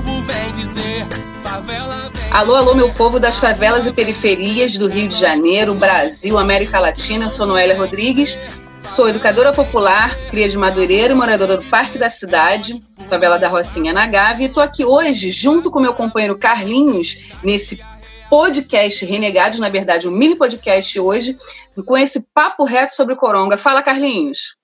quilombo vem dizer. Favela vem Alô, alô, meu povo das favelas e periferias do Rio de Janeiro, Brasil, América Latina. Eu sou Noélia Rodrigues, sou educadora popular, cria de Madureira, moradora do Parque da Cidade, favela da Rocinha na Gávea. E estou aqui hoje, junto com meu companheiro Carlinhos, nesse podcast Renegados, na verdade, um mini podcast hoje, com esse papo reto sobre o Coronga. Fala, Carlinhos.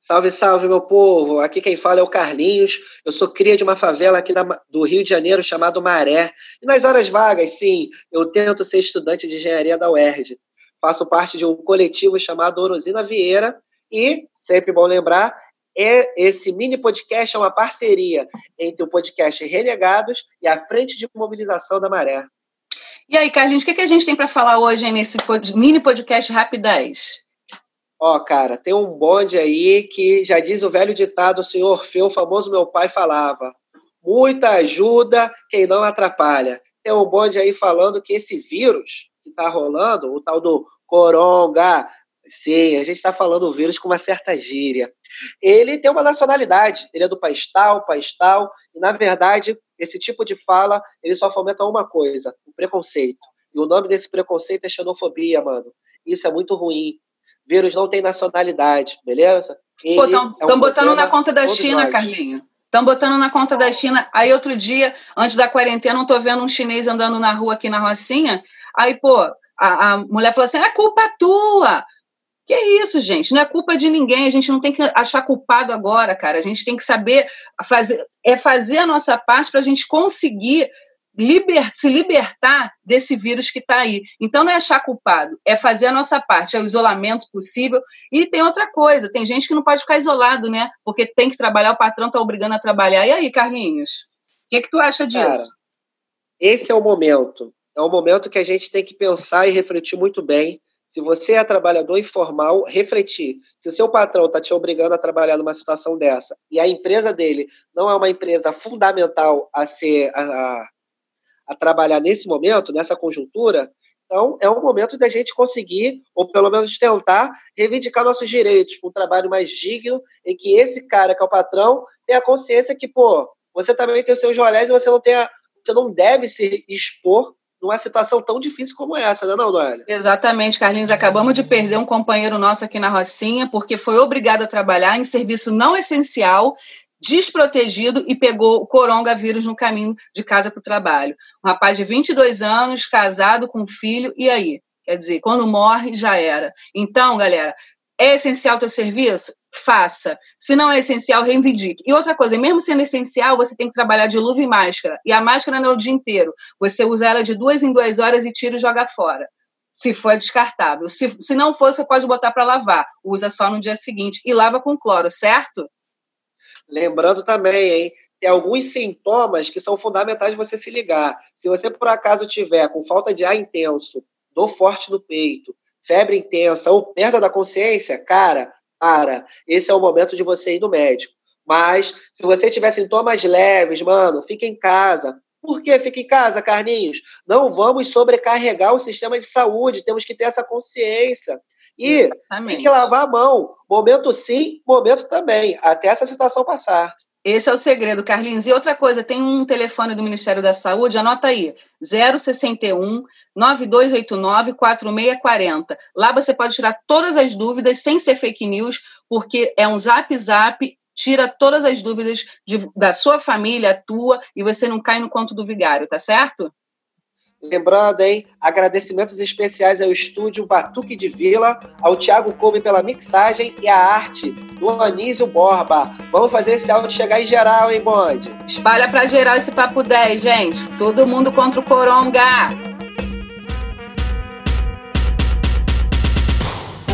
Salve, salve, meu povo! Aqui quem fala é o Carlinhos. Eu sou cria de uma favela aqui do Rio de Janeiro chamado Maré. E nas horas vagas, sim, eu tento ser estudante de engenharia da UERJ. Faço parte de um coletivo chamado Orosina Vieira e, sempre bom lembrar, é, esse mini podcast é uma parceria entre o podcast Renegados e a Frente de Mobilização da Maré. E aí, Carlinhos, o que, que a gente tem para falar hoje nesse mini podcast Rapidez? Ó, cara, tem um bonde aí que já diz o velho ditado, o senhor Orfeu, o famoso meu pai falava. Muita ajuda quem não atrapalha. Tem um bonde aí falando que esse vírus que tá rolando, o tal do coronga, sim, a gente está falando o vírus com uma certa gíria. Ele tem uma nacionalidade, ele é do país tal, país tal, e na verdade, esse tipo de fala, ele só fomenta uma coisa, o preconceito. E o nome desse preconceito é xenofobia, mano. Isso é muito ruim vírus não tem nacionalidade, beleza? Estão é um botando na conta da China, nós. Carlinho. Estão botando na conta da China. Aí outro dia, antes da quarentena, não estou vendo um chinês andando na rua aqui na Rocinha. Aí, pô, a, a mulher falou assim: é culpa tua. Que é isso, gente? Não é culpa de ninguém. A gente não tem que achar culpado agora, cara. A gente tem que saber fazer, é fazer a nossa parte para a gente conseguir liber, se libertar desse vírus que está aí. Então, não é achar culpado, é fazer a nossa parte, é o isolamento possível. E tem outra coisa, tem gente que não pode ficar isolado, né? Porque tem que trabalhar, o patrão está obrigando a trabalhar. E aí, Carlinhos? O que, que tu acha disso? Cara, esse é o momento. É o momento que a gente tem que pensar e refletir muito bem. Se você é trabalhador informal, refletir. Se o seu patrão está te obrigando a trabalhar numa situação dessa e a empresa dele não é uma empresa fundamental a ser a, a trabalhar nesse momento, nessa conjuntura, então é um momento da gente conseguir, ou pelo menos tentar, reivindicar nossos direitos para um trabalho mais digno, em que esse cara que é o patrão tenha consciência que, pô, você também tem os seus rolés e você não, tem a, você não deve se expor numa situação tão difícil como essa, não é não, Noélia? Exatamente, Carlinhos. Acabamos de perder um companheiro nosso aqui na Rocinha, porque foi obrigado a trabalhar em serviço não essencial, desprotegido e pegou o coronavírus no caminho de casa para o trabalho. Um rapaz de 22 anos, casado com um filho, e aí? Quer dizer, quando morre, já era. Então, galera, é essencial o teu serviço? Faça. Se não é essencial, reivindique. E outra coisa, mesmo sendo essencial, você tem que trabalhar de luva e máscara. E a máscara não é o dia inteiro. Você usa ela de duas em duas horas e tira e joga fora. Se for descartável. Se, se não for, você pode botar para lavar. Usa só no dia seguinte. E lava com cloro, certo? Lembrando também, hein? Tem alguns sintomas que são fundamentais você se ligar. Se você, por acaso, tiver com falta de ar intenso, dor forte no peito, febre intensa ou perda da consciência, cara, para. Esse é o momento de você ir no médico. Mas, se você tiver sintomas leves, mano, fique em casa. Por que fica em casa, Carninhos? Não vamos sobrecarregar o sistema de saúde, temos que ter essa consciência. E Exatamente. tem que lavar a mão. Momento sim, momento também, até essa situação passar. Esse é o segredo, Carlinhos. E outra coisa, tem um telefone do Ministério da Saúde, anota aí, 061 9289 4640. Lá você pode tirar todas as dúvidas sem ser fake news, porque é um zap zap, tira todas as dúvidas de, da sua família, tua, e você não cai no conto do vigário, tá certo? Lembrando, hein? Agradecimentos especiais ao estúdio Batuque de Vila, ao Thiago Kobe pela mixagem e a arte do Anísio Borba. Vamos fazer esse áudio chegar em geral, hein, Bonde? Espalha pra geral esse papo 10, gente. Todo mundo contra o Coronga.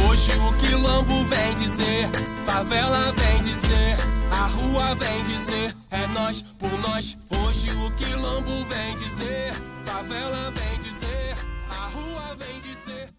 Hoje o quilombo vem dizer, favela vem dizer, a rua vem dizer, é nós por nós. Hoje o quilombo vem dizer favela vem dizer, a rua vem dizer,